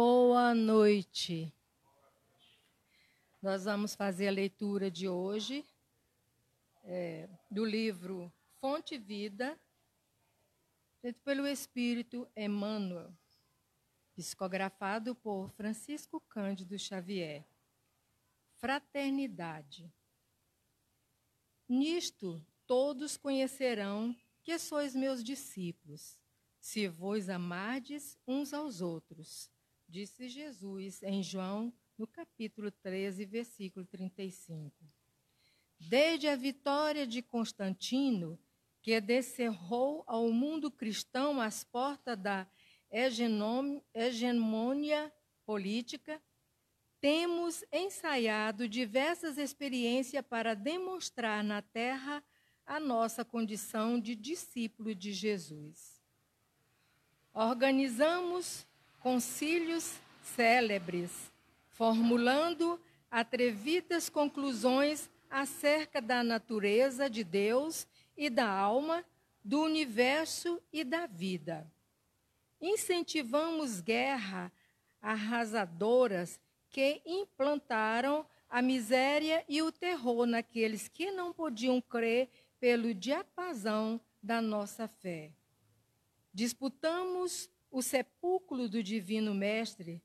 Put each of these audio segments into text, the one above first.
Boa noite. Nós vamos fazer a leitura de hoje é, do livro Fonte Vida, feito pelo Espírito Emmanuel, psicografado por Francisco Cândido Xavier. Fraternidade. Nisto todos conhecerão que sois meus discípulos, se vos amardes uns aos outros, disse Jesus em João, no capítulo 13, versículo 35. Desde a vitória de Constantino, que descerrou ao mundo cristão as portas da hegemonia política, temos ensaiado diversas experiências para demonstrar na Terra a nossa condição de discípulo de Jesus. Organizamos concílios célebres, formulando atrevidas conclusões acerca da natureza de Deus e da alma, do universo e da vida. Incentivamos guerra arrasadoras que implantaram a miséria e o terror naqueles que não podiam crer pelo diapasão da nossa fé. Disputamos o sepulcro do Divino Mestre,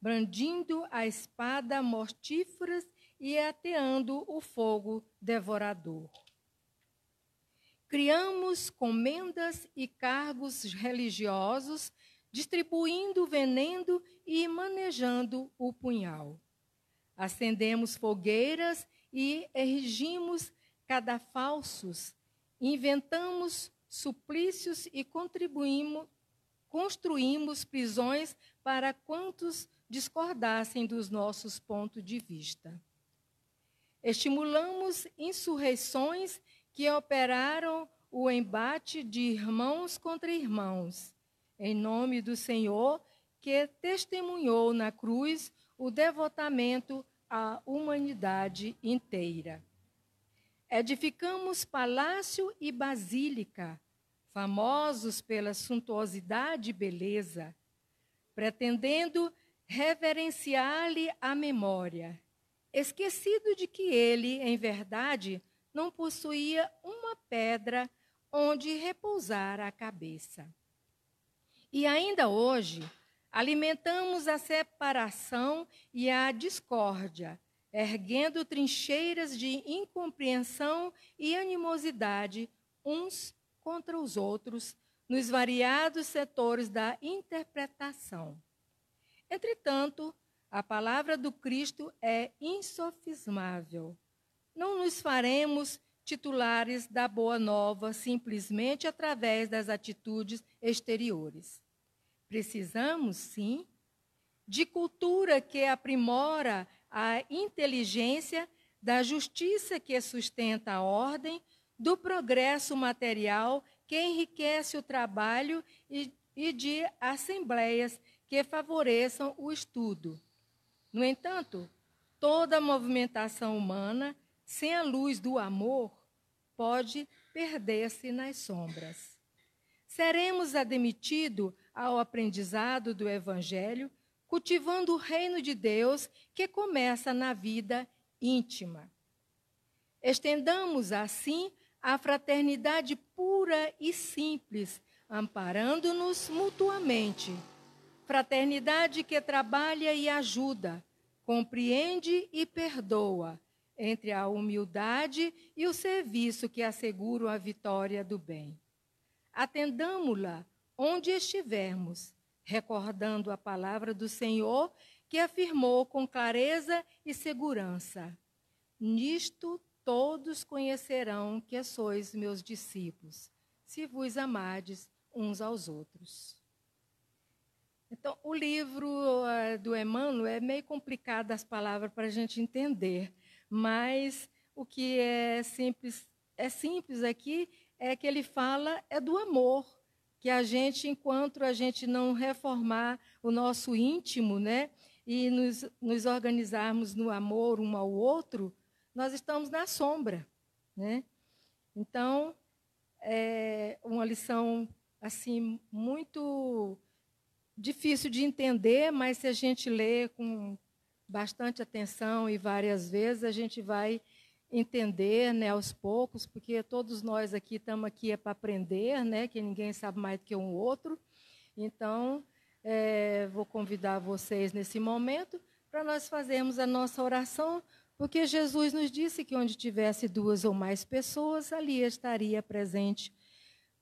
brandindo a espada mortífera e ateando o fogo devorador. Criamos comendas e cargos religiosos, distribuindo veneno e manejando o punhal. Acendemos fogueiras e erigimos cadafalsos, inventamos suplícios e contribuímos, construímos prisões para quantos discordassem dos nossos pontos de vista. Estimulamos insurreições que operaram o embate de irmãos contra irmãos, em nome do Senhor que testemunhou na cruz o devotamento à humanidade inteira. Edificamos palácio e basílica, famosos pela suntuosidade e beleza, pretendendo reverenciar-lhe a memória, esquecido de que ele, em verdade, não possuía uma pedra onde repousar a cabeça. E ainda hoje, alimentamos a separação e a discórdia, erguendo trincheiras de incompreensão e animosidade uns contra os outros nos variados setores da interpretação. Entretanto, a palavra do Cristo é insofismável. Não nos faremos titulares da boa nova simplesmente através das atitudes exteriores. Precisamos, sim, de cultura que aprimora a inteligência, da justiça que sustenta a ordem, do progresso material que enriquece o trabalho e, e de assembleias que favoreçam o estudo. No entanto, toda movimentação humana, sem a luz do amor, pode perder-se nas sombras. Seremos admitidos ao aprendizado do Evangelho cultivando o reino de Deus que começa na vida íntima. Estendamos assim a fraternidade pura e simples, amparando-nos mutuamente. Fraternidade que trabalha e ajuda, compreende e perdoa, entre a humildade e o serviço que asseguram a vitória do bem. Atendamo-la onde estivermos recordando a palavra do Senhor, que afirmou com clareza e segurança: Nisto todos conhecerão que sois meus discípulos, se vos amardes uns aos outros. Então, o livro uh, do Emmanuel é meio complicado as palavras para a gente entender, mas o que é simples, é simples aqui é que ele fala é do amor, que a gente, enquanto a gente não reformar o nosso íntimo, né, e nos, nos organizarmos no amor um ao outro, nós estamos na sombra, né? Então, é uma lição assim muito difícil de entender, mas se a gente lê com bastante atenção e várias vezes, a gente vai entender né, aos poucos, porque todos nós aqui estamos aqui é para aprender, né, que ninguém sabe mais do que um outro. Então, é, vou convidar vocês nesse momento para nós fazermos a nossa oração, porque Jesus nos disse que onde tivesse duas ou mais pessoas, ali estaria presente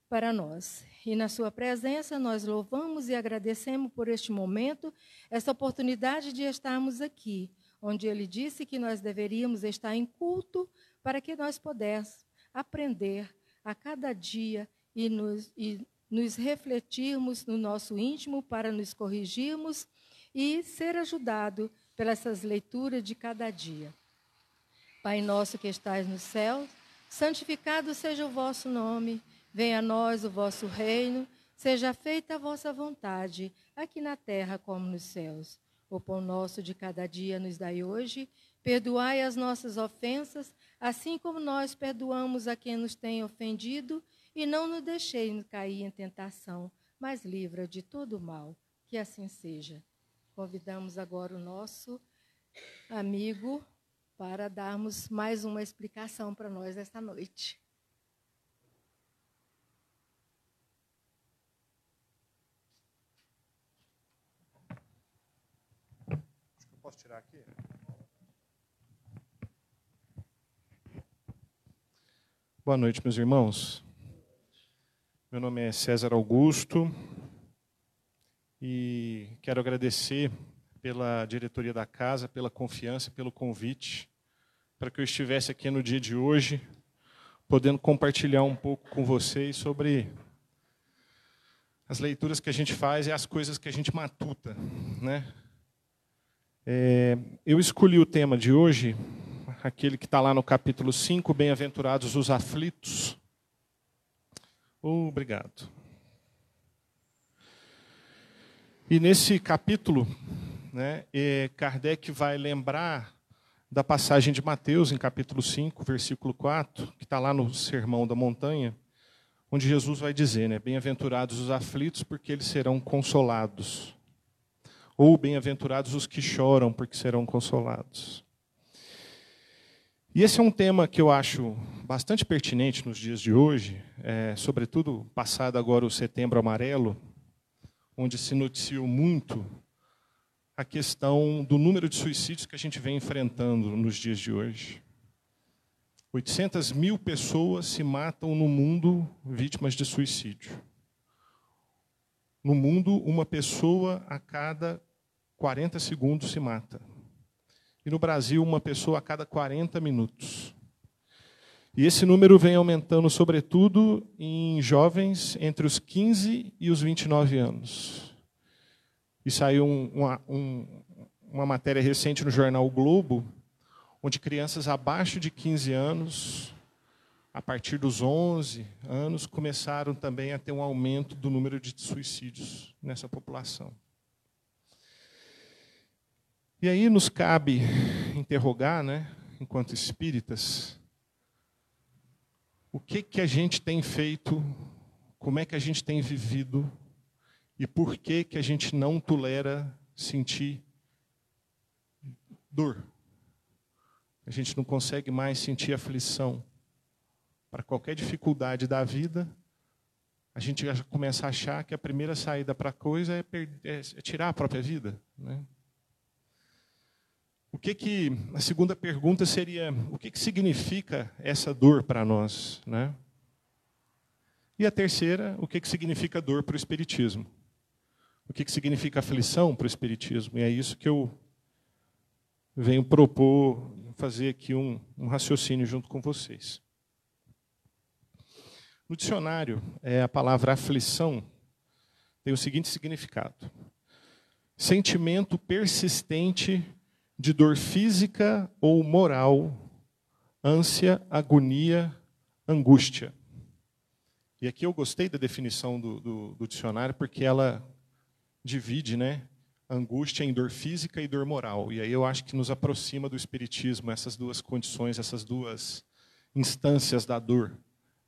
para nós. E na Sua presença, nós louvamos e agradecemos por este momento, essa oportunidade de estarmos aqui, onde Ele disse que nós deveríamos estar em culto para que nós pudéssemos aprender a cada dia e nos, e nos refletirmos no nosso íntimo para nos corrigirmos e ser ajudado pelas leituras de cada dia. Pai nosso que estais no céu, santificado seja o vosso nome. Venha a nós o vosso reino, seja feita a vossa vontade, aqui na terra como nos céus. O pão nosso de cada dia nos dai hoje, perdoai as nossas ofensas, assim como nós perdoamos a quem nos tem ofendido, e não nos deixeis cair em tentação, mas livra de todo mal. Que assim seja. Convidamos agora o nosso amigo para darmos mais uma explicação para nós esta noite. Posso tirar aqui? Boa noite, meus irmãos. Meu nome é César Augusto e quero agradecer pela diretoria da casa, pela confiança, pelo convite, para que eu estivesse aqui no dia de hoje, podendo compartilhar um pouco com vocês sobre as leituras que a gente faz e as coisas que a gente matuta, né? É, eu escolhi o tema de hoje, aquele que está lá no capítulo 5, Bem-aventurados os aflitos. Obrigado. E nesse capítulo, né, é, Kardec vai lembrar da passagem de Mateus, em capítulo 5, versículo 4, que está lá no Sermão da Montanha, onde Jesus vai dizer, né, Bem-aventurados os aflitos, porque eles serão consolados. Ou bem-aventurados os que choram, porque serão consolados. E esse é um tema que eu acho bastante pertinente nos dias de hoje, é, sobretudo passado agora o Setembro Amarelo, onde se noticiou muito a questão do número de suicídios que a gente vem enfrentando nos dias de hoje. 800 mil pessoas se matam no mundo vítimas de suicídio. No mundo, uma pessoa a cada 40 segundos se mata. E no Brasil, uma pessoa a cada 40 minutos. E esse número vem aumentando, sobretudo, em jovens entre os 15 e os 29 anos. E saiu um, uma, um, uma matéria recente no jornal o Globo, onde crianças abaixo de 15 anos a partir dos 11 anos, começaram também a ter um aumento do número de suicídios nessa população. E aí nos cabe interrogar, né, enquanto espíritas, o que, que a gente tem feito, como é que a gente tem vivido e por que, que a gente não tolera sentir dor. A gente não consegue mais sentir aflição para qualquer dificuldade da vida, a gente já começa a achar que a primeira saída para a coisa é, é, é, tirar a própria vida. Né? O que que a segunda pergunta seria o que, que significa essa dor para nós, né? E a terceira, o que que significa dor para o espiritismo? O que que significa aflição para o espiritismo? E é isso que eu venho propor fazer aqui um, um raciocínio junto com vocês. No dicionário, é, a palavra aflição tem o seguinte significado: sentimento persistente de dor física ou moral, ânsia, agonia, angústia. E aqui eu gostei da definição do, do, do dicionário, porque ela divide né, angústia em dor física e dor moral. E aí eu acho que nos aproxima do Espiritismo essas duas condições, essas duas instâncias da dor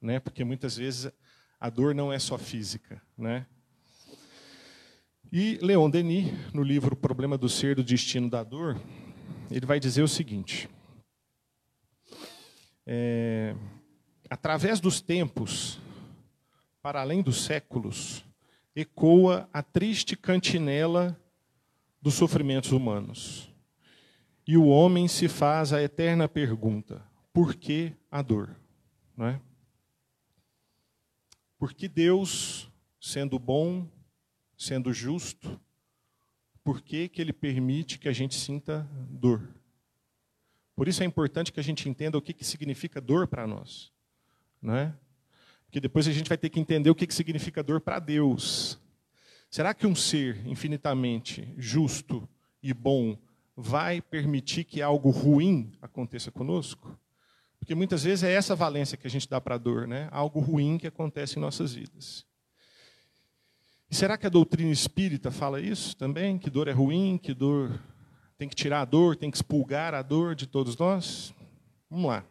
né? Porque muitas vezes a dor não é só física, né? E Leon Denis, no livro Problema do Ser, do Destino da Dor, ele vai dizer o seguinte: é, através dos tempos, para além dos séculos, ecoa a triste cantinela dos sofrimentos humanos. E o homem se faz a eterna pergunta: por que a dor? Não é? Porque Deus, sendo bom, sendo justo, por que, que Ele permite que a gente sinta dor? Por isso é importante que a gente entenda o que, que significa dor para nós. Não é? Porque depois a gente vai ter que entender o que, que significa dor para Deus. Será que um ser infinitamente justo e bom vai permitir que algo ruim aconteça conosco? Porque muitas vezes é essa valência que a gente dá para a dor, né? algo ruim que acontece em nossas vidas. E será que a doutrina espírita fala isso também? Que dor é ruim, que dor tem que tirar a dor, tem que expulgar a dor de todos nós? Vamos lá.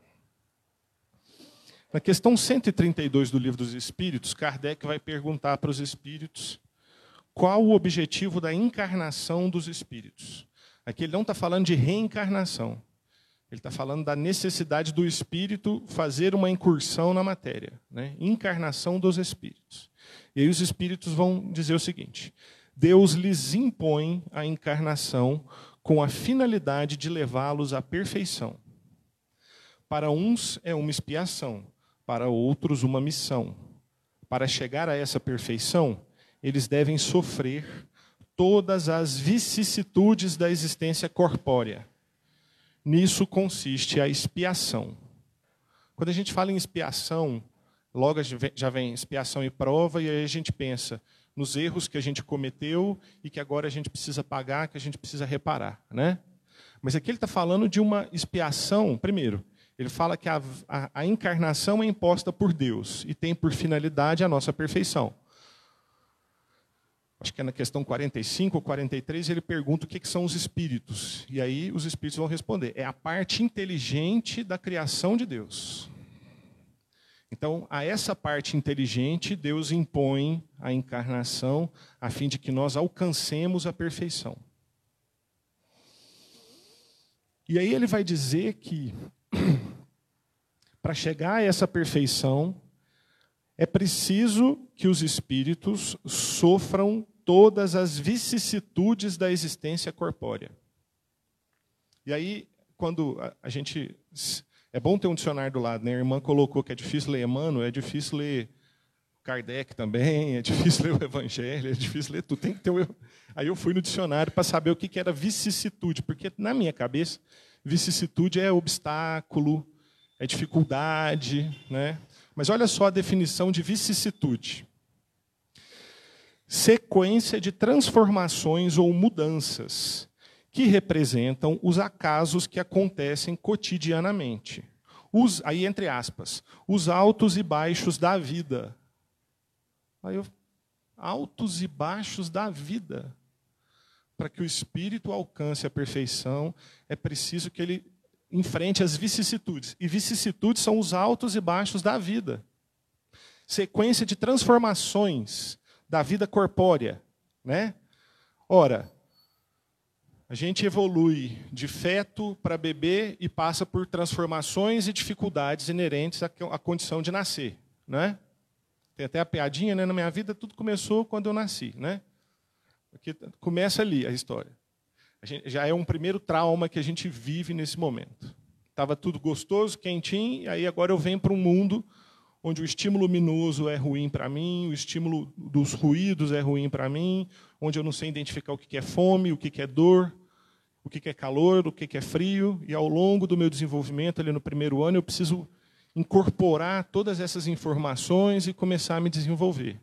Na questão 132 do Livro dos Espíritos, Kardec vai perguntar para os espíritos qual o objetivo da encarnação dos espíritos. Aqui ele não está falando de reencarnação. Ele está falando da necessidade do espírito fazer uma incursão na matéria, né? encarnação dos espíritos. E aí os espíritos vão dizer o seguinte: Deus lhes impõe a encarnação com a finalidade de levá-los à perfeição. Para uns é uma expiação, para outros uma missão. Para chegar a essa perfeição, eles devem sofrer todas as vicissitudes da existência corpórea. Nisso consiste a expiação. Quando a gente fala em expiação, logo já vem expiação e prova, e aí a gente pensa nos erros que a gente cometeu e que agora a gente precisa pagar, que a gente precisa reparar. Né? Mas aqui ele está falando de uma expiação, primeiro, ele fala que a, a, a, encarnação é imposta por Deus e tem por finalidade a nossa perfeição. Acho que é na questão 45 ou 43, ele pergunta o que, que são os espíritos. E aí os espíritos vão responder: é a parte inteligente da criação de Deus. Então, a essa parte inteligente, Deus impõe a encarnação a fim de que nós alcancemos a perfeição. E aí ele vai dizer que para chegar a essa perfeição, é preciso que os espíritos sofram todas as vicissitudes da existência corpórea. E aí, quando a gente. É bom ter um dicionário do lado, né? A irmã colocou que é difícil ler Emmanuel, é difícil ler Kardec também, é difícil ler o Evangelho, é difícil ler tudo. Tem que ter. Aí eu fui no dicionário para saber o que era vicissitude, porque na minha cabeça, vicissitude é obstáculo, é dificuldade, né? Mas olha só a definição de vicissitude: sequência de transformações ou mudanças que representam os acasos que acontecem cotidianamente. Os, aí, entre aspas, os altos e baixos da vida. Aí eu, altos e baixos da vida. Para que o espírito alcance a perfeição, é preciso que ele enfrente as vicissitudes. E vicissitudes são os altos e baixos da vida. Sequência de transformações da vida corpórea, né? Ora, a gente evolui de feto para bebê e passa por transformações e dificuldades inerentes à condição de nascer, né? Tem até a piadinha, né? Na minha vida tudo começou quando eu nasci, né? Porque começa ali a história já é um primeiro trauma que a gente vive nesse momento. Estava tudo gostoso, quentinho, e aí agora eu venho para um mundo onde o estímulo luminoso é ruim para mim, o estímulo dos ruídos é ruim para mim, onde eu não sei identificar o que é fome, o que é dor, o que é calor, o que é frio, e ao longo do meu desenvolvimento, ali no primeiro ano, eu preciso incorporar todas essas informações e começar a me desenvolver.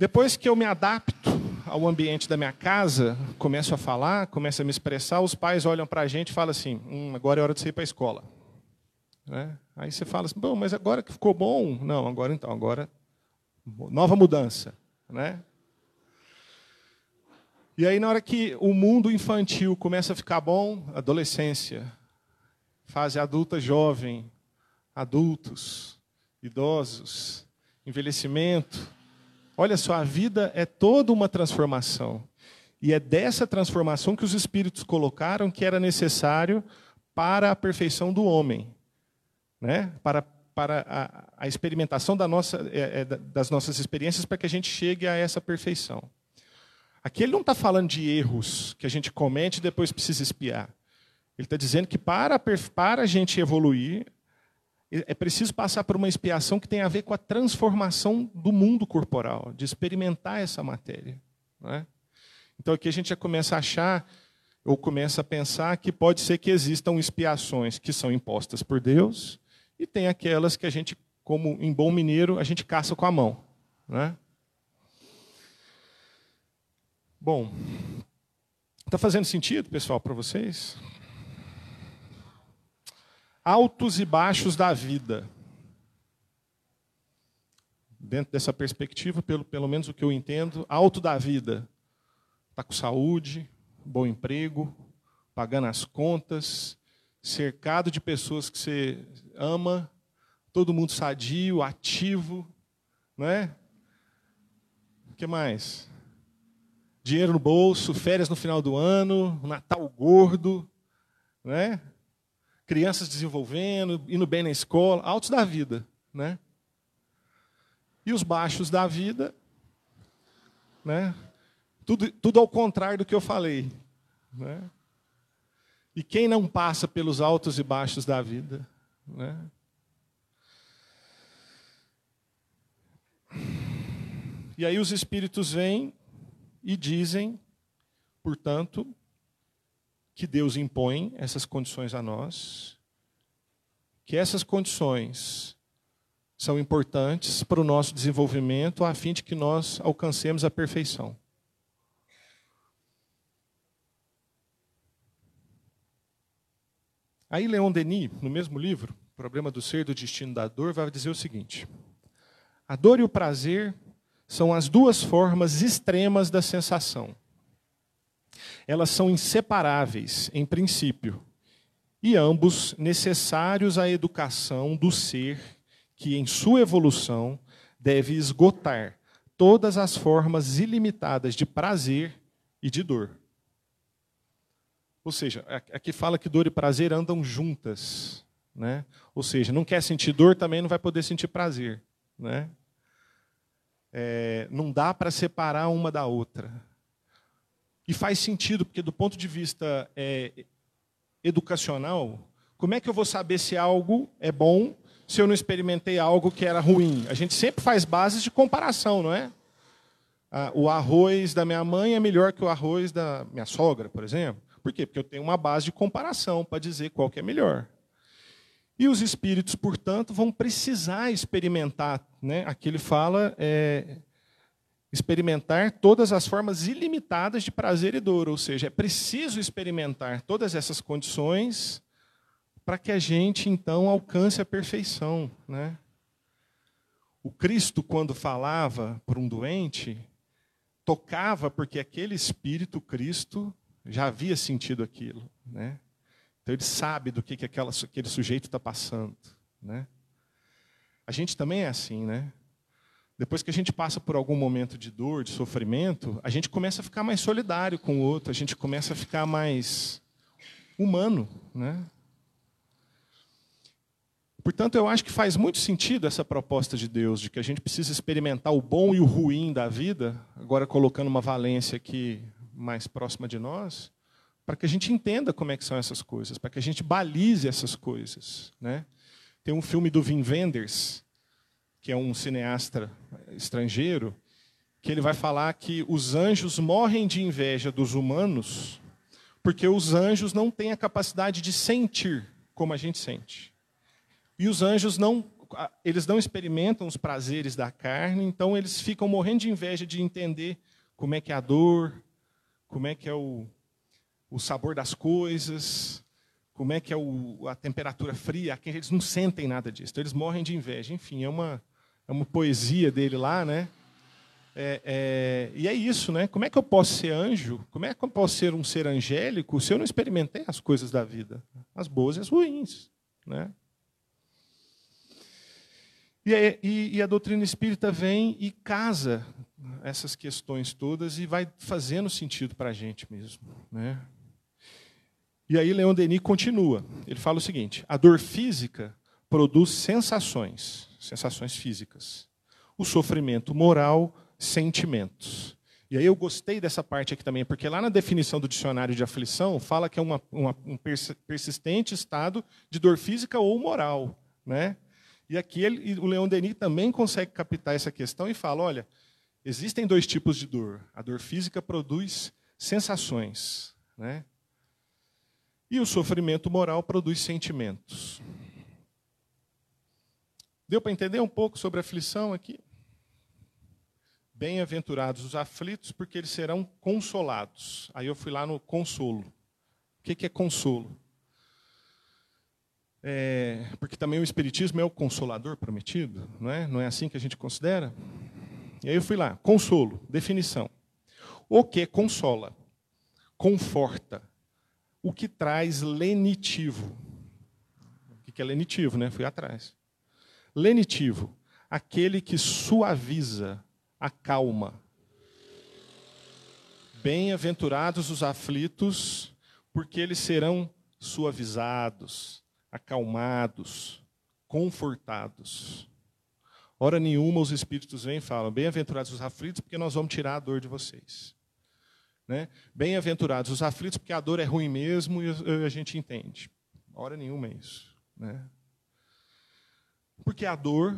Depois que eu me adapto ao ambiente da minha casa, começo a falar, começo a me expressar, os pais olham para a gente e falam assim: hum, agora é hora de você ir para a escola. Né? Aí você fala assim: bom, mas agora que ficou bom? Não, agora então, agora nova mudança. Né? E aí, na hora que o mundo infantil começa a ficar bom, adolescência, fase adulta jovem, adultos, idosos, envelhecimento, Olha só, a vida é toda uma transformação. E é dessa transformação que os espíritos colocaram que era necessário para a perfeição do homem, né? para, para a, a experimentação da nossa, é, é, das nossas experiências, para que a gente chegue a essa perfeição. Aqui ele não está falando de erros que a gente comete e depois precisa espiar. Ele está dizendo que para, para a gente evoluir, é preciso passar por uma expiação que tem a ver com a transformação do mundo corporal, de experimentar essa matéria. É? Então aqui a gente já começa a achar, ou começa a pensar que pode ser que existam expiações que são impostas por Deus, e tem aquelas que a gente, como em bom mineiro, a gente caça com a mão. Né? Bom, está fazendo sentido, pessoal, para vocês? Altos e baixos da vida. Dentro dessa perspectiva, pelo, pelo menos o que eu entendo, alto da vida. Está com saúde, bom emprego, pagando as contas, cercado de pessoas que você ama, todo mundo sadio, ativo, não é? O que mais? dinheiro no bolso, férias no final do ano, Natal gordo, né? Crianças desenvolvendo, indo bem na escola, altos da vida. Né? E os baixos da vida, né? tudo, tudo ao contrário do que eu falei. Né? E quem não passa pelos altos e baixos da vida? Né? E aí os espíritos vêm e dizem, portanto, que Deus impõe essas condições a nós, que essas condições são importantes para o nosso desenvolvimento, a fim de que nós alcancemos a perfeição. Aí Leon Denis, no mesmo livro, Problema do Ser, do Destino da Dor, vai dizer o seguinte: a dor e o prazer são as duas formas extremas da sensação. Elas são inseparáveis, em princípio, e ambos necessários à educação do ser que, em sua evolução, deve esgotar todas as formas ilimitadas de prazer e de dor. Ou seja, aqui fala que dor e prazer andam juntas. Né? Ou seja, não quer sentir dor, também não vai poder sentir prazer. Né? É, não dá para separar uma da outra. E faz sentido, porque do ponto de vista é, educacional, como é que eu vou saber se algo é bom se eu não experimentei algo que era ruim? A gente sempre faz bases de comparação, não é? Ah, o arroz da minha mãe é melhor que o arroz da minha sogra, por exemplo. Por quê? Porque eu tenho uma base de comparação para dizer qual que é melhor. E os espíritos, portanto, vão precisar experimentar, né? aqui ele fala, é, experimentar todas as formas ilimitadas de prazer e dor, ou seja, é preciso experimentar todas essas condições para que a gente, então, alcance a perfeição. Né? O Cristo, quando falava para um doente, tocava porque aquele espírito, Cristo, já havia sentido aquilo. Né? Então ele sabe do que, que aquela, aquele sujeito está passando. Né? A gente também é assim, né? Depois que a gente passa por algum momento de dor, de sofrimento, a gente começa a ficar mais solidário com o outro, a gente começa a ficar mais humano, né? Portanto, eu acho que faz muito sentido essa proposta de Deus, de que a gente precisa experimentar o bom e o ruim da vida, agora colocando uma valência aqui mais próxima de nós, para que a gente entenda como é que são essas coisas, para que a gente balize essas coisas. Né? Tem um filme do Wim Wenders, que é um cineasta estrangeiro, que ele vai falar que os anjos morrem de inveja dos humanos porque os anjos não têm a capacidade de sentir como a gente sente. E os anjos não eles não experimentam os prazeres da carne, então eles ficam morrendo de inveja de entender como é que é a dor, como é que é o, o sabor das coisas, como é que é o, a temperatura fria. Eles não sentem nada disso, então eles morrem de inveja. Enfim, é uma, é uma poesia dele lá, né? É, é, e é isso, né? Como é que eu posso ser anjo? Como é que eu posso ser um ser angélico se eu não experimentei as coisas da vida, as boas e as ruins, né? E, e, e a doutrina espírita vem e casa essas questões todas e vai fazendo sentido para a gente mesmo. Né? E aí Leon Denis continua. Ele fala o seguinte: a dor física produz sensações, sensações físicas. O sofrimento moral, sentimentos. E aí eu gostei dessa parte aqui também, porque lá na definição do dicionário de aflição fala que é uma, uma, um persistente estado de dor física ou moral. Né? E aqui ele, o Leon Denis também consegue captar essa questão e fala: olha, existem dois tipos de dor. A dor física produz sensações, né? e o sofrimento moral produz sentimentos. Deu para entender um pouco sobre a aflição aqui? Bem-aventurados os aflitos, porque eles serão consolados. Aí eu fui lá no consolo. O que é consolo? É, porque também o Espiritismo é o consolador prometido, não é? Não é assim que a gente considera? E aí eu fui lá, consolo, definição. O que consola, conforta, o que traz lenitivo. O que é lenitivo, né? Fui atrás. Lenitivo, aquele que suaviza, acalma. Bem-aventurados os aflitos, porque eles serão suavizados, acalmados, confortados. Hora nenhuma os espíritos vêm e falam: Bem-aventurados os aflitos, porque nós vamos tirar a dor de vocês. Né? Bem-aventurados os aflitos, porque a dor é ruim mesmo e a gente entende. Hora nenhuma é isso. Né? Porque a dor,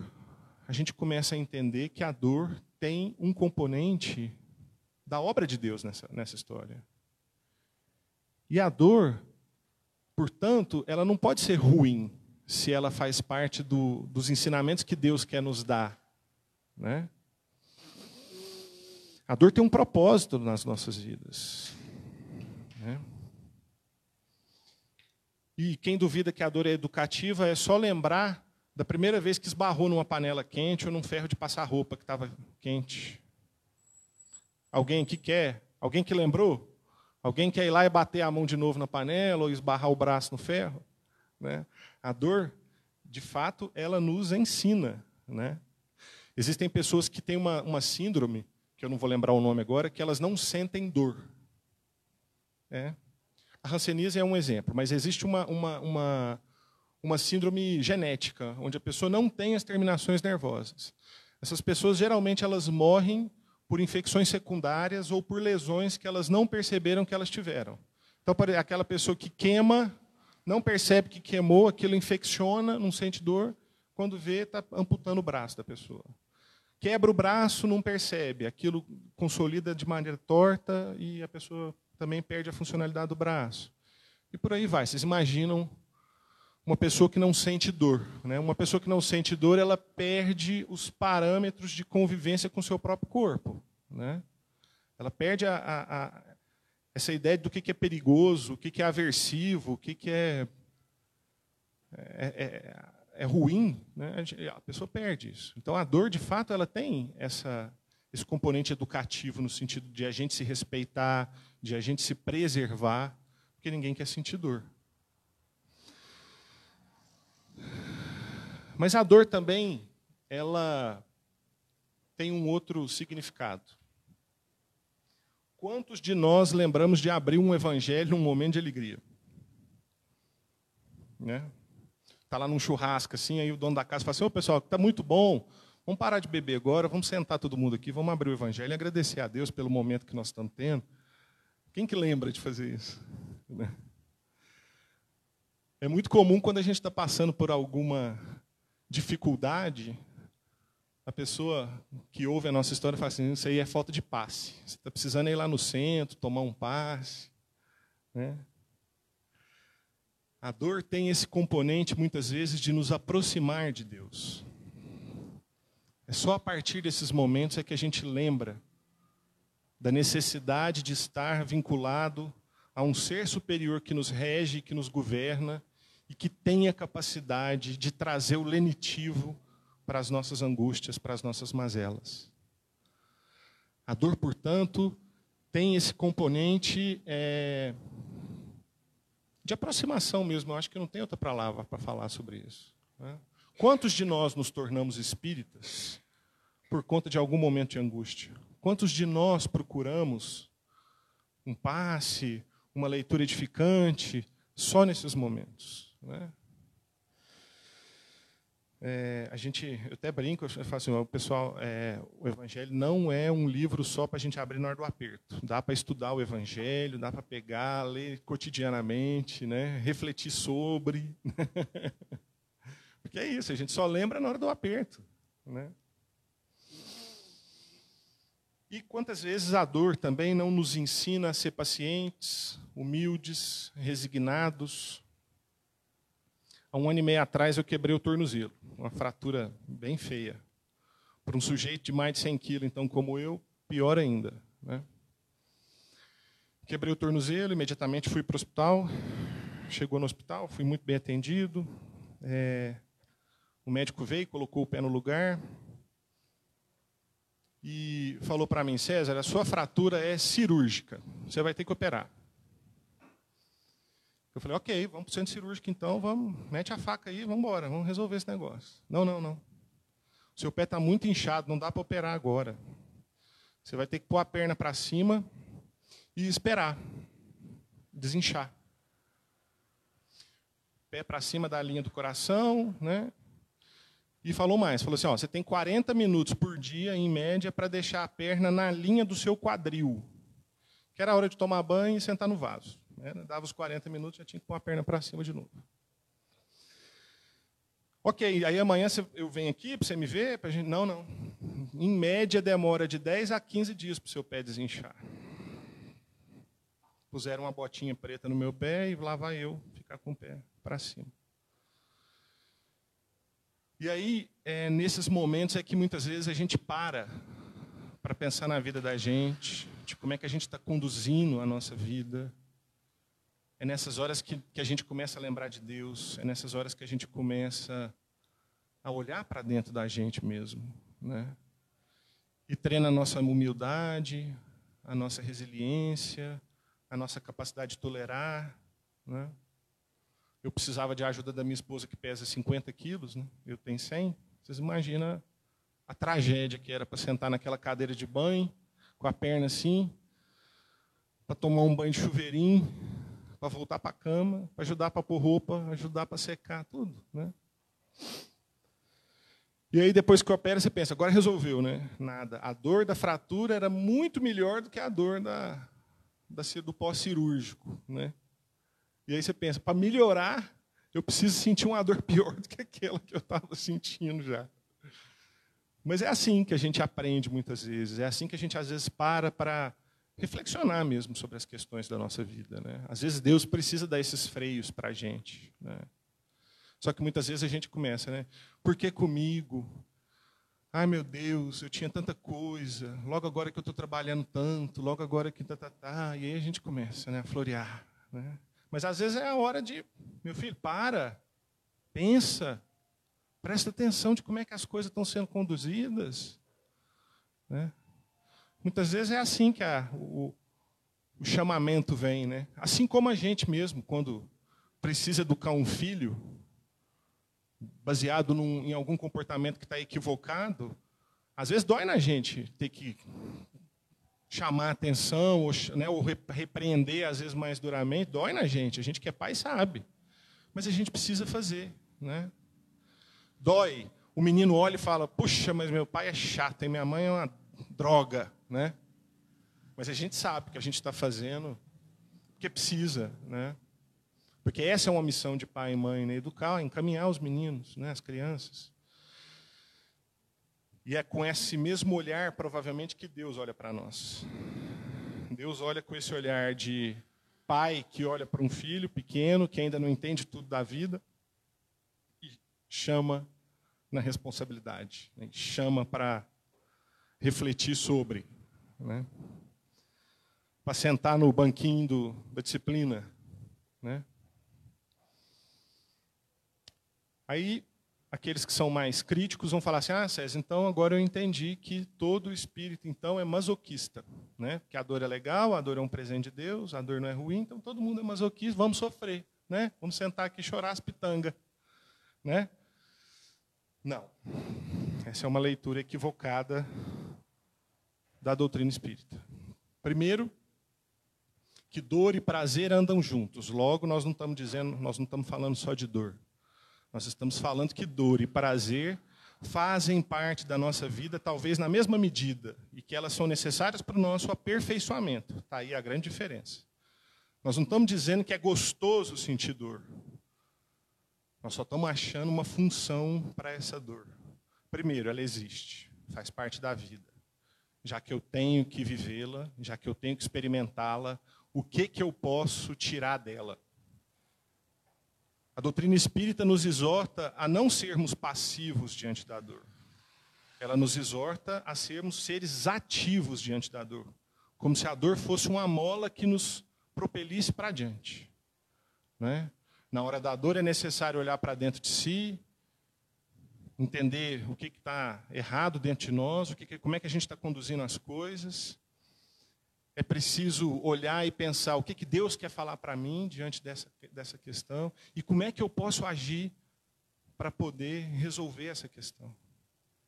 a gente começa a entender que a dor tem um componente da obra de Deus nessa, nessa história. E a dor Portanto, ela não pode ser ruim se ela faz parte do, dos ensinamentos que Deus quer nos dar. Né? A dor tem um propósito nas nossas vidas. Né? E quem duvida que a dor é educativa é só lembrar da primeira vez que esbarrou numa panela quente ou num ferro de passar roupa que estava quente. Alguém que quer? Alguém que lembrou? Alguém quer ir lá e bater a mão de novo na panela ou esbarrar o braço no ferro? Né? A dor, de fato, ela nos ensina. Né? Existem pessoas que têm uma, uma síndrome, que eu não vou lembrar o nome agora, que elas não sentem dor. É. A hanseníase é um exemplo, mas existe uma, uma, uma, uma síndrome genética, onde a pessoa não tem as terminações nervosas. Essas pessoas, geralmente, elas morrem por infecções secundárias ou por lesões que elas não perceberam que elas tiveram. Então, aquela pessoa que queima, não percebe que queimou, aquilo infecciona, não sente dor, quando vê, está amputando o braço da pessoa. Quebra o braço, não percebe, aquilo consolida de maneira torta e a pessoa também perde a funcionalidade do braço. E por aí vai. Vocês imaginam uma pessoa que não sente dor. Né? Uma pessoa que não sente dor, ela perde os parâmetros de convivência com o seu próprio corpo. Né? Ela perde a, a, a, essa ideia do que é perigoso, o que é aversivo, o que é, é, é, é ruim. Né? A pessoa perde isso. Então, a dor, de fato, ela tem essa, esse componente educativo, no sentido de a gente se respeitar, de a gente se preservar, porque ninguém quer sentir dor. Mas a dor também, ela tem um outro significado. Quantos de nós lembramos de abrir um evangelho num momento de alegria? Né? Tá lá num churrasco assim, aí o dono da casa fala assim: "Ô, pessoal, tá muito bom. Vamos parar de beber agora, vamos sentar todo mundo aqui, vamos abrir o evangelho e agradecer a Deus pelo momento que nós estamos tendo". Quem que lembra de fazer isso? É muito comum quando a gente está passando por alguma dificuldade, a pessoa que ouve a nossa história fala assim: isso aí é falta de passe. Você está precisando ir lá no centro, tomar um passe. Né? A dor tem esse componente, muitas vezes, de nos aproximar de Deus. É só a partir desses momentos é que a gente lembra da necessidade de estar vinculado a um ser superior que nos rege, que nos governa e que tem a capacidade de trazer o lenitivo para as nossas angústias, para as nossas mazelas. A dor, portanto, tem esse componente é, de aproximação mesmo. Eu acho que não tem outra palavra para falar sobre isso. Né? Quantos de nós nos tornamos espíritas por conta de algum momento de angústia? Quantos de nós procuramos um passe, uma leitura edificante, só nesses momentos? Né? É, a gente, eu até brinco, eu falo assim, o pessoal, é, o Evangelho não é um livro só para a gente abrir na hora do aperto. Dá para estudar o Evangelho, dá para pegar, ler cotidianamente, né, refletir sobre. Porque é isso, a gente só lembra na hora do aperto. Né? E quantas vezes a dor também não nos ensina a ser pacientes, humildes, resignados, Há um ano e meio atrás eu quebrei o tornozelo, uma fratura bem feia. Para um sujeito de mais de 100 quilos, então, como eu, pior ainda. Né? Quebrei o tornozelo, imediatamente fui para o hospital. Chegou no hospital, fui muito bem atendido. É, o médico veio, colocou o pé no lugar e falou para mim, César, a sua fratura é cirúrgica, você vai ter que operar. Eu falei, ok, vamos para o centro cirúrgico então, vamos, mete a faca aí, vamos embora, vamos resolver esse negócio. Não, não, não. O seu pé está muito inchado, não dá para operar agora. Você vai ter que pôr a perna para cima e esperar desinchar. Pé para cima da linha do coração, né? E falou mais, falou assim, ó, você tem 40 minutos por dia, em média, para deixar a perna na linha do seu quadril. Que era a hora de tomar banho e sentar no vaso. Né? Dava os 40 minutos, já tinha que pôr a perna para cima de novo. Ok, aí amanhã eu venho aqui para você me ver? Pra gente... Não, não. Em média demora de 10 a 15 dias para o seu pé desinchar. Puseram uma botinha preta no meu pé e lá vai eu ficar com o pé para cima. E aí, é, nesses momentos é que muitas vezes a gente para para pensar na vida da gente, de como é que a gente está conduzindo a nossa vida, é nessas horas que, que a gente começa a lembrar de Deus, é nessas horas que a gente começa a olhar para dentro da gente mesmo. Né? E treina a nossa humildade, a nossa resiliência, a nossa capacidade de tolerar. Né? Eu precisava de ajuda da minha esposa, que pesa 50 quilos, né? eu tenho 100. Vocês imaginam a tragédia que era para sentar naquela cadeira de banho, com a perna assim, para tomar um banho de chuveirinho, para voltar para a cama, para ajudar para pôr roupa, ajudar para secar, tudo. Né? E aí, depois que opera, você pensa, agora resolveu, né? Nada. A dor da fratura era muito melhor do que a dor da, da do pós-cirúrgico. Né? E aí você pensa, para melhorar, eu preciso sentir uma dor pior do que aquela que eu estava sentindo já. Mas é assim que a gente aprende muitas vezes, é assim que a gente às vezes para para reflexionar mesmo sobre as questões da nossa vida. Né? Às vezes Deus precisa dar esses freios para a gente. Né? Só que muitas vezes a gente começa, né? Por que comigo? Ai meu Deus, eu tinha tanta coisa. Logo agora que eu estou trabalhando tanto, logo agora que tá, tá, tá. E aí a gente começa né, a florear. Né? Mas às vezes é a hora de, meu filho, para, pensa, presta atenção de como é que as coisas estão sendo conduzidas. Né? Muitas vezes é assim que a, o, o chamamento vem, né? Assim como a gente mesmo, quando precisa educar um filho, baseado num, em algum comportamento que está equivocado, às vezes dói na gente ter que chamar atenção ou, né, ou repreender, às vezes mais duramente, dói na gente. A gente que é pai sabe. Mas a gente precisa fazer. Né? Dói. O menino olha e fala, puxa, mas meu pai é chato e minha mãe é uma droga né? Mas a gente sabe que a gente está fazendo porque precisa, né? Porque essa é uma missão de pai e mãe, né? Educar, encaminhar os meninos, né? As crianças. E é com esse mesmo olhar, provavelmente, que Deus olha para nós. Deus olha com esse olhar de pai que olha para um filho pequeno, que ainda não entende tudo da vida, e chama na responsabilidade, né? chama para refletir sobre né? para sentar no banquinho do, da disciplina. Né? Aí, aqueles que são mais críticos vão falar assim, ah, César, então agora eu entendi que todo espírito, então, é masoquista. Né? Que a dor é legal, a dor é um presente de Deus, a dor não é ruim, então todo mundo é masoquista, vamos sofrer. Né? Vamos sentar aqui e chorar as pitangas. Né? Não. Essa é uma leitura equivocada da doutrina espírita. Primeiro, que dor e prazer andam juntos. Logo, nós não estamos dizendo, nós não estamos falando só de dor. Nós estamos falando que dor e prazer fazem parte da nossa vida, talvez na mesma medida, e que elas são necessárias para o nosso aperfeiçoamento. Está aí a grande diferença. Nós não estamos dizendo que é gostoso sentir dor. Nós só estamos achando uma função para essa dor. Primeiro, ela existe, faz parte da vida. Já que eu tenho que vivê-la, já que eu tenho que experimentá-la, o que, que eu posso tirar dela? A doutrina espírita nos exorta a não sermos passivos diante da dor. Ela nos exorta a sermos seres ativos diante da dor, como se a dor fosse uma mola que nos propelisse para adiante. Né? Na hora da dor é necessário olhar para dentro de si, entender o que está errado dentro de nós, o que, como é que a gente está conduzindo as coisas, é preciso olhar e pensar o que, que Deus quer falar para mim diante dessa, dessa questão e como é que eu posso agir para poder resolver essa questão.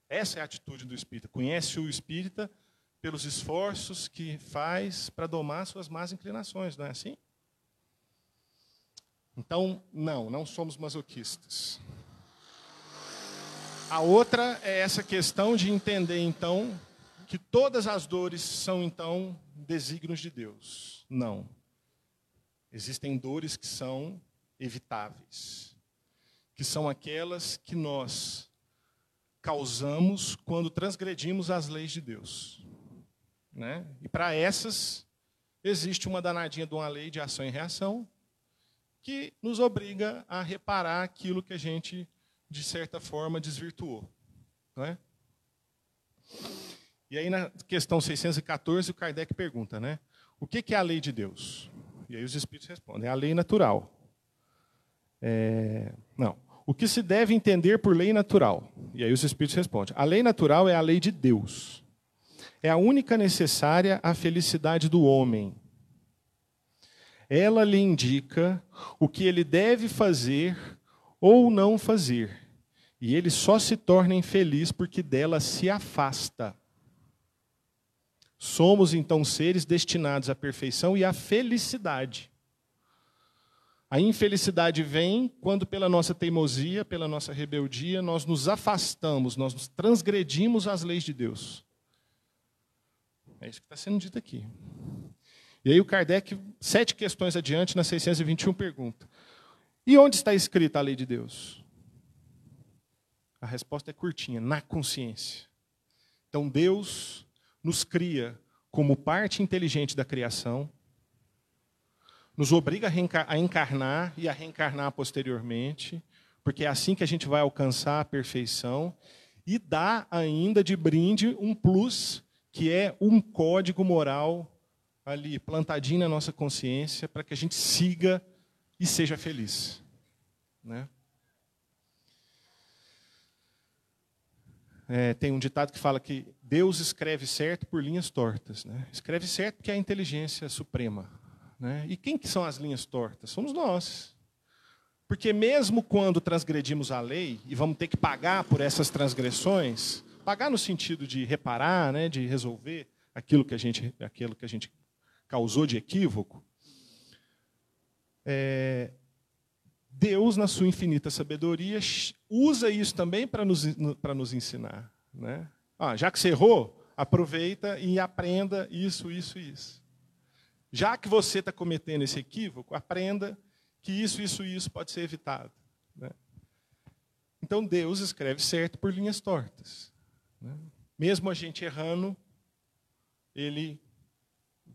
Essa é a atitude do espírita. Conhece o espírita pelos esforços que faz para domar suas más inclinações, não é assim? Então, não, não somos masoquistas. A outra é essa questão de entender, então, que todas as dores são, então, desígnios de Deus. Não. Existem dores que são evitáveis, que são aquelas que nós causamos quando transgredimos as leis de Deus. Né? E para essas, existe uma danadinha de uma lei de ação e reação que nos obriga a reparar aquilo que a gente, de certa forma, desvirtuou. Não é? E aí, na questão 614, o Kardec pergunta, né? O que é a lei de Deus? E aí os espíritos respondem: é a lei natural. É... Não. O que se deve entender por lei natural? E aí os espíritos respondem: a lei natural é a lei de Deus. É a única necessária à felicidade do homem. Ela lhe indica o que ele deve fazer ou não fazer. E ele só se torna infeliz porque dela se afasta. Somos então seres destinados à perfeição e à felicidade. A infelicidade vem quando, pela nossa teimosia, pela nossa rebeldia, nós nos afastamos, nós nos transgredimos as leis de Deus. É isso que está sendo dito aqui. E aí o Kardec, sete questões adiante, na 621, pergunta: E onde está escrita a lei de Deus? A resposta é curtinha: na consciência. Então Deus nos cria como parte inteligente da criação, nos obriga a encarnar e a reencarnar posteriormente, porque é assim que a gente vai alcançar a perfeição, e dá ainda de brinde um plus, que é um código moral ali plantadinho na nossa consciência, para que a gente siga e seja feliz. Né? É, tem um ditado que fala que Deus escreve certo por linhas tortas. Né? Escreve certo porque é a inteligência suprema. Né? E quem que são as linhas tortas? Somos nós. Porque mesmo quando transgredimos a lei e vamos ter que pagar por essas transgressões, pagar no sentido de reparar, né, de resolver aquilo que a gente, aquilo que a gente causou de equívoco, é, Deus, na sua infinita sabedoria, usa isso também para nos, nos ensinar. Né? Ah, já que você errou, aproveita e aprenda isso, isso e isso. Já que você está cometendo esse equívoco, aprenda que isso, isso e isso pode ser evitado. Né? Então Deus escreve certo por linhas tortas. Né? Mesmo a gente errando, Ele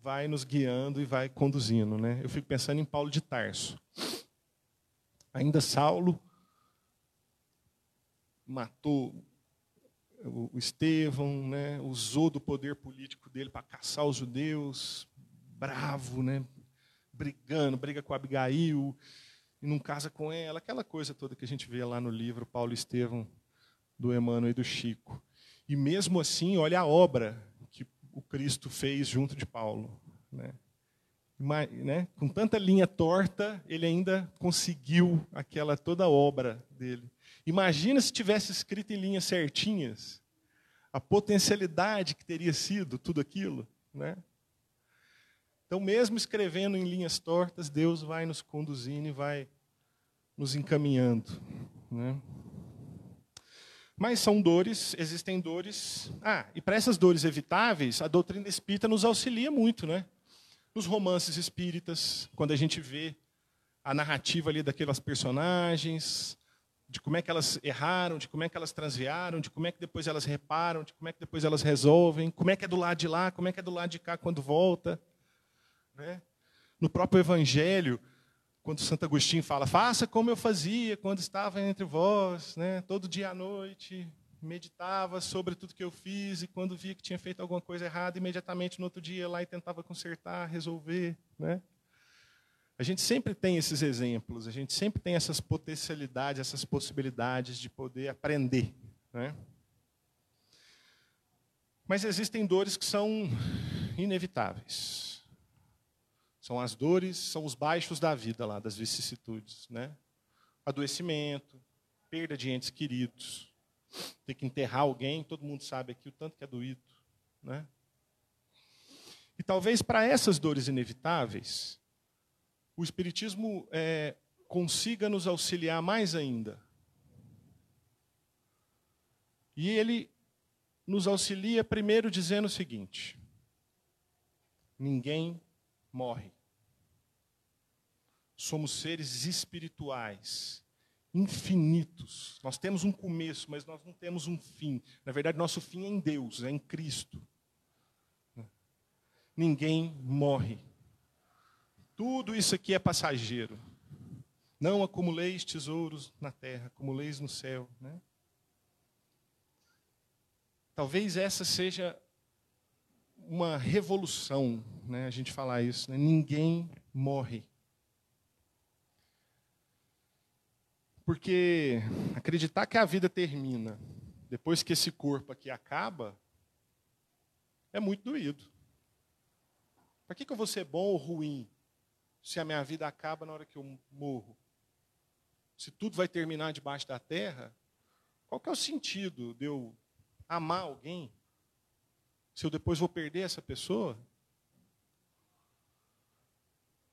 vai nos guiando e vai conduzindo. Né? Eu fico pensando em Paulo de Tarso. Ainda Saulo matou o Estevão, né, usou do poder político dele para caçar os judeus, bravo, né, brigando, briga com Abigail, e não casa com ela, aquela coisa toda que a gente vê lá no livro Paulo e Estevão, do Emmanuel e do Chico. E mesmo assim, olha a obra o Cristo fez junto de Paulo. Né? né, com tanta linha torta, ele ainda conseguiu aquela toda obra dele. Imagina se tivesse escrito em linhas certinhas. a potencialidade que teria sido tudo aquilo, né? Então, mesmo escrevendo em linhas tortas, Deus vai nos conduzindo e vai nos encaminhando, né? Mas são dores, existem dores. Ah, e para essas dores evitáveis, a doutrina espírita nos auxilia muito, né? Nos romances espíritas, quando a gente vê a narrativa ali daquelas personagens, de como é que elas erraram, de como é que elas transviaram, de como é que depois elas reparam, de como é que depois elas resolvem, como é que é do lado de lá, como é que é do lado de cá quando volta. Né? No próprio Evangelho, quando Santo Agostinho fala, faça como eu fazia quando estava entre vós, né? todo dia à noite, meditava sobre tudo que eu fiz, e quando via que tinha feito alguma coisa errada, imediatamente no outro dia ia lá e tentava consertar, resolver. Né? A gente sempre tem esses exemplos, a gente sempre tem essas potencialidades, essas possibilidades de poder aprender. Né? Mas existem dores que são inevitáveis. São as dores, são os baixos da vida lá, das vicissitudes, né? Adoecimento, perda de entes queridos, ter que enterrar alguém, todo mundo sabe aqui o tanto que é doído, né? E talvez para essas dores inevitáveis, o Espiritismo é, consiga nos auxiliar mais ainda. E ele nos auxilia primeiro dizendo o seguinte: ninguém morre somos seres espirituais, infinitos. Nós temos um começo, mas nós não temos um fim. Na verdade, nosso fim é em Deus, é em Cristo. Ninguém morre. Tudo isso aqui é passageiro. Não acumuleis tesouros na terra, acumuleis no céu. Né? Talvez essa seja uma revolução, né, a gente falar isso. Né? Ninguém morre. Porque acreditar que a vida termina depois que esse corpo aqui acaba é muito doído. Para que, que eu vou ser bom ou ruim se a minha vida acaba na hora que eu morro? Se tudo vai terminar debaixo da terra, qual que é o sentido de eu amar alguém se eu depois vou perder essa pessoa?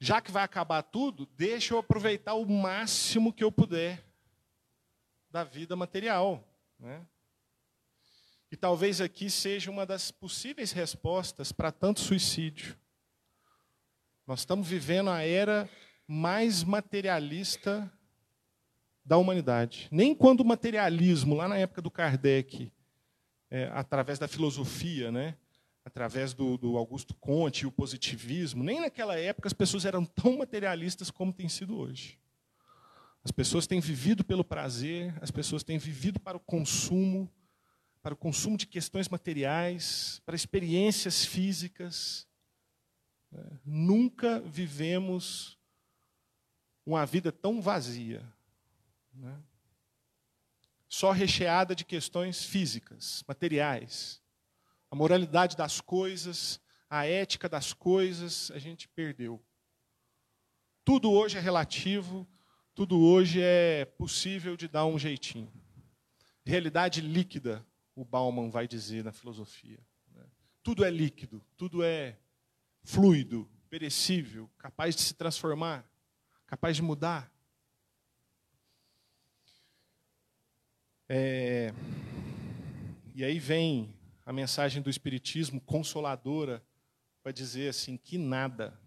Já que vai acabar tudo, deixa eu aproveitar o máximo que eu puder da vida material. Né? E talvez aqui seja uma das possíveis respostas para tanto suicídio. Nós estamos vivendo a era mais materialista da humanidade. Nem quando o materialismo, lá na época do Kardec, é, através da filosofia, né, através do, do Augusto Conte e o positivismo, nem naquela época as pessoas eram tão materialistas como têm sido hoje. As pessoas têm vivido pelo prazer, as pessoas têm vivido para o consumo, para o consumo de questões materiais, para experiências físicas. É, nunca vivemos uma vida tão vazia, né? só recheada de questões físicas, materiais. A moralidade das coisas, a ética das coisas, a gente perdeu. Tudo hoje é relativo, tudo hoje é possível de dar um jeitinho. Realidade líquida, o Bauman vai dizer na filosofia. Né? Tudo é líquido, tudo é fluido, perecível, capaz de se transformar, capaz de mudar. É... E aí vem a mensagem do Espiritismo consoladora para dizer assim: que nada,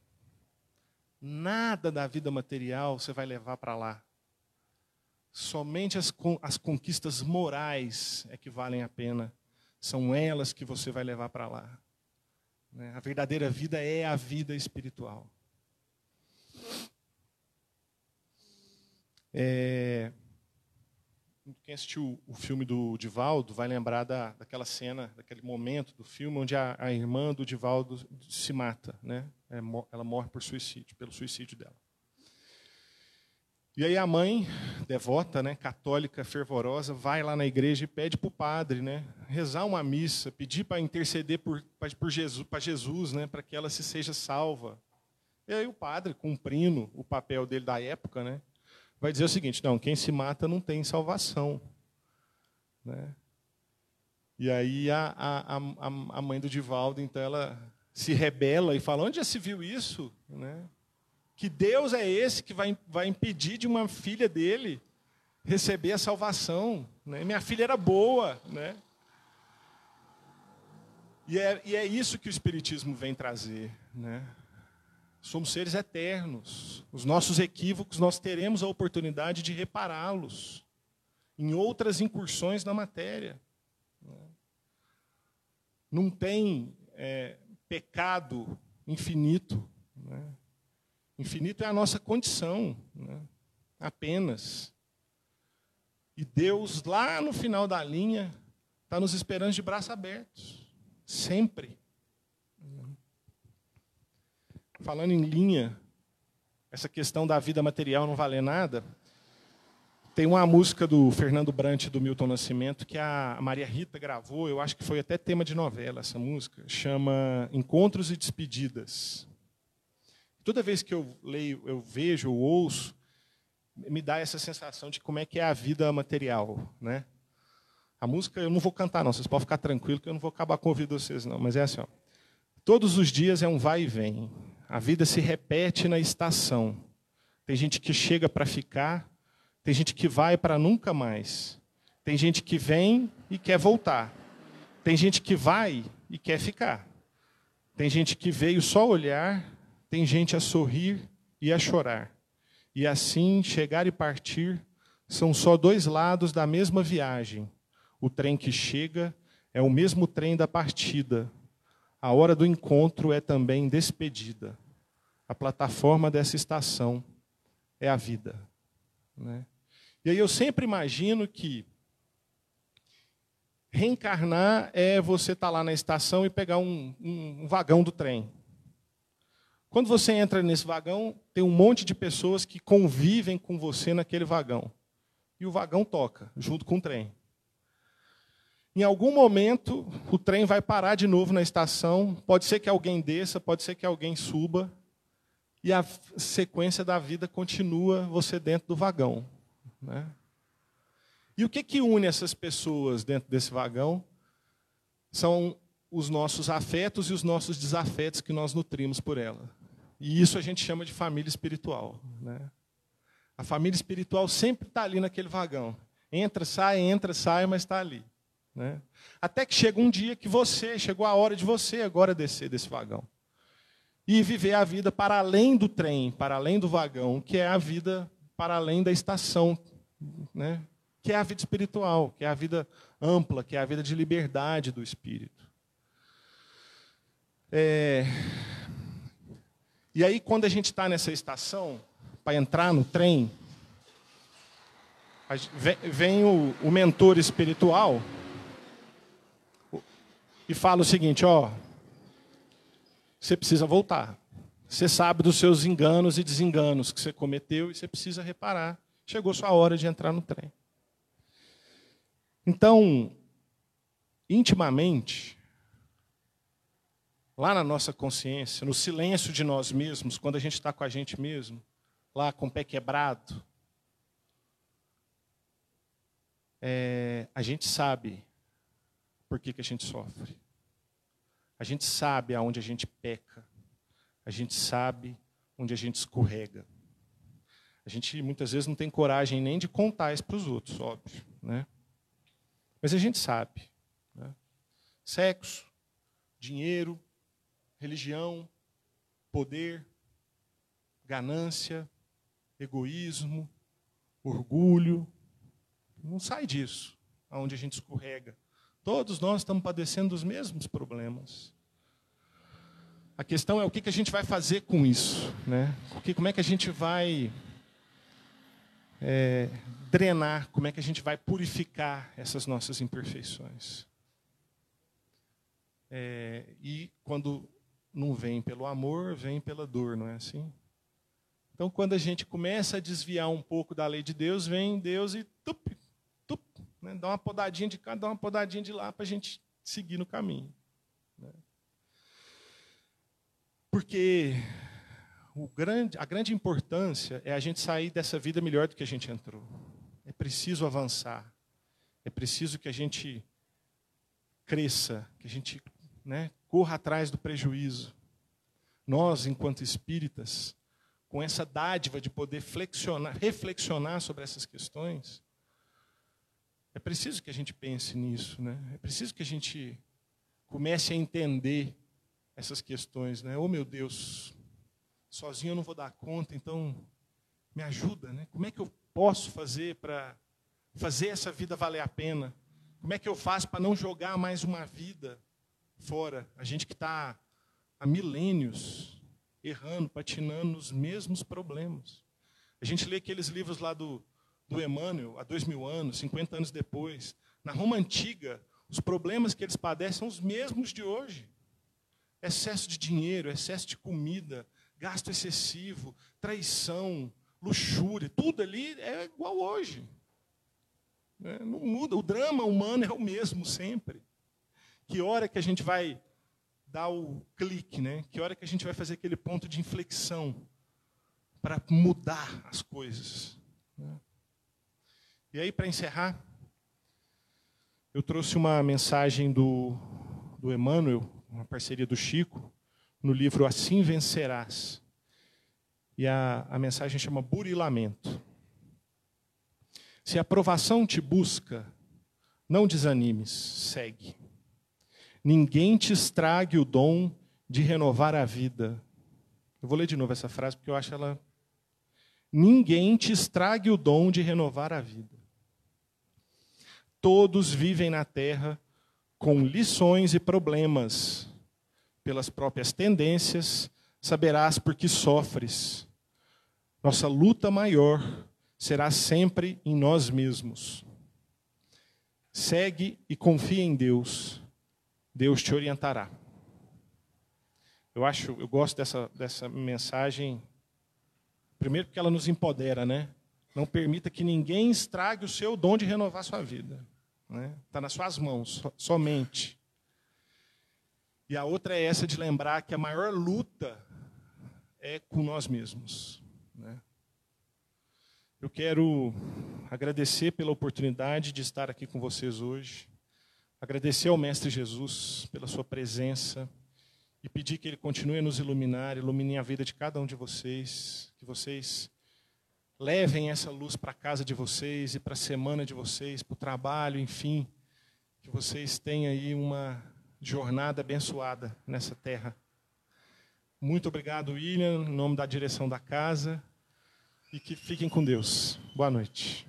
Nada da vida material você vai levar para lá. Somente as, as conquistas morais é que valem a pena. São elas que você vai levar para lá. Né? A verdadeira vida é a vida espiritual. É, quem assistiu o filme do Divaldo vai lembrar da, daquela cena, daquele momento do filme onde a, a irmã do Divaldo se mata, né? É, ela morre por suicídio, pelo suicídio dela. E aí a mãe, devota, né, católica, fervorosa, vai lá na igreja e pede para o padre, né, rezar uma missa, pedir para interceder por, por Jesus, para Jesus, né, para que ela se seja salva. E aí o padre, cumprindo o papel dele da época, né, vai dizer o seguinte: não, quem se mata não tem salvação. Né? E aí a, a, a, a mãe do Divaldo, então, ela se rebela e fala: onde já se viu isso? Né? Que Deus é esse que vai, vai impedir de uma filha dele receber a salvação? Né? Minha filha era boa. Né? E, é, e é isso que o Espiritismo vem trazer. Né? Somos seres eternos. Os nossos equívocos, nós teremos a oportunidade de repará-los em outras incursões na matéria. Não tem é, pecado infinito. Né? Infinito é a nossa condição, né? apenas. E Deus, lá no final da linha, está nos esperando de braços abertos, sempre. Falando em linha, essa questão da vida material não valer nada, tem uma música do Fernando Brant do Milton Nascimento que a Maria Rita gravou, eu acho que foi até tema de novela essa música, chama Encontros e Despedidas. Toda vez que eu leio, eu vejo, eu ouço, me dá essa sensação de como é que é a vida material, né? A música eu não vou cantar não, vocês podem ficar tranquilos que eu não vou acabar com o ouvido de vocês não, mas é assim, ó. Todos os dias é um vai e vem. A vida se repete na estação. Tem gente que chega para ficar, tem gente que vai para nunca mais. Tem gente que vem e quer voltar. Tem gente que vai e quer ficar. Tem gente que veio só olhar, tem gente a sorrir e a chorar. E assim, chegar e partir são só dois lados da mesma viagem. O trem que chega é o mesmo trem da partida, a hora do encontro é também despedida. A plataforma dessa estação é a vida. Né? E aí eu sempre imagino que reencarnar é você estar tá lá na estação e pegar um, um, um vagão do trem. Quando você entra nesse vagão, tem um monte de pessoas que convivem com você naquele vagão. E o vagão toca, junto com o trem. Em algum momento, o trem vai parar de novo na estação. Pode ser que alguém desça, pode ser que alguém suba. E a sequência da vida continua você dentro do vagão. Né? E o que, que une essas pessoas dentro desse vagão? São os nossos afetos e os nossos desafetos que nós nutrimos por ela. E isso a gente chama de família espiritual. Né? A família espiritual sempre está ali naquele vagão. Entra, sai, entra, sai, mas está ali. Né? Até que chega um dia que você, chegou a hora de você agora descer desse vagão. E viver a vida para além do trem, para além do vagão, que é a vida para além da estação, né? que é a vida espiritual, que é a vida ampla, que é a vida de liberdade do espírito. É... E aí, quando a gente está nessa estação, para entrar no trem, vem o, o mentor espiritual e fala o seguinte: ó, você precisa voltar. Você sabe dos seus enganos e desenganos que você cometeu e você precisa reparar. Chegou sua hora de entrar no trem. Então, intimamente, lá na nossa consciência, no silêncio de nós mesmos, quando a gente está com a gente mesmo, lá com o pé quebrado, é, a gente sabe por que, que a gente sofre. A gente sabe aonde a gente peca. A gente sabe onde a gente escorrega. A gente muitas vezes não tem coragem nem de contar isso para os outros, óbvio. Né? Mas a gente sabe. Né? Sexo, dinheiro, religião, poder, ganância, egoísmo, orgulho. Não sai disso, aonde a gente escorrega. Todos nós estamos padecendo dos mesmos problemas. A questão é o que a gente vai fazer com isso, né? como é que a gente vai é, drenar, como é que a gente vai purificar essas nossas imperfeições. É, e quando não vem pelo amor, vem pela dor, não é assim? Então, quando a gente começa a desviar um pouco da lei de Deus, vem Deus e tup, né? Dá uma podadinha de cá, dá uma podadinha de lá para a gente seguir no caminho. Né? Porque grande, a grande importância é a gente sair dessa vida melhor do que a gente entrou. É preciso avançar. É preciso que a gente cresça, que a gente né, corra atrás do prejuízo. Nós, enquanto espíritas, com essa dádiva de poder flexionar, reflexionar sobre essas questões, é preciso que a gente pense nisso, né? É preciso que a gente comece a entender essas questões, né? Oh meu Deus, sozinho eu não vou dar conta, então me ajuda, né? Como é que eu posso fazer para fazer essa vida valer a pena? Como é que eu faço para não jogar mais uma vida fora? A gente que está há milênios errando, patinando nos mesmos problemas. A gente lê aqueles livros lá do, do Emmanuel, há dois mil anos, 50 anos depois. Na Roma Antiga, os problemas que eles padecem são os mesmos de hoje. Excesso de dinheiro, excesso de comida, gasto excessivo, traição, luxúria, tudo ali é igual hoje. Né? Não muda, o drama humano é o mesmo sempre. Que hora que a gente vai dar o clique, né? Que hora que a gente vai fazer aquele ponto de inflexão para mudar as coisas? Né? E aí, para encerrar, eu trouxe uma mensagem do, do Emmanuel, uma parceria do Chico, no livro Assim Vencerás. E a, a mensagem chama Burilamento. Se a aprovação te busca, não desanimes, segue. Ninguém te estrague o dom de renovar a vida. Eu vou ler de novo essa frase porque eu acho ela. Ninguém te estrague o dom de renovar a vida. Todos vivem na terra com lições e problemas. Pelas próprias tendências, saberás por que sofres. Nossa luta maior será sempre em nós mesmos. Segue e confia em Deus. Deus te orientará. Eu acho, eu gosto dessa, dessa mensagem. Primeiro porque ela nos empodera, né? Não permita que ninguém estrague o seu dom de renovar sua vida. Está né? Tá nas suas mãos, somente. E a outra é essa de lembrar que a maior luta é com nós mesmos. Né? Eu quero agradecer pela oportunidade de estar aqui com vocês hoje, agradecer ao Mestre Jesus pela sua presença e pedir que Ele continue a nos iluminar, ilumine a vida de cada um de vocês, que vocês levem essa luz para a casa de vocês e para a semana de vocês, para o trabalho, enfim, que vocês tenham aí uma jornada abençoada nessa terra. Muito obrigado, William, em nome da direção da casa. E que fiquem com Deus. Boa noite.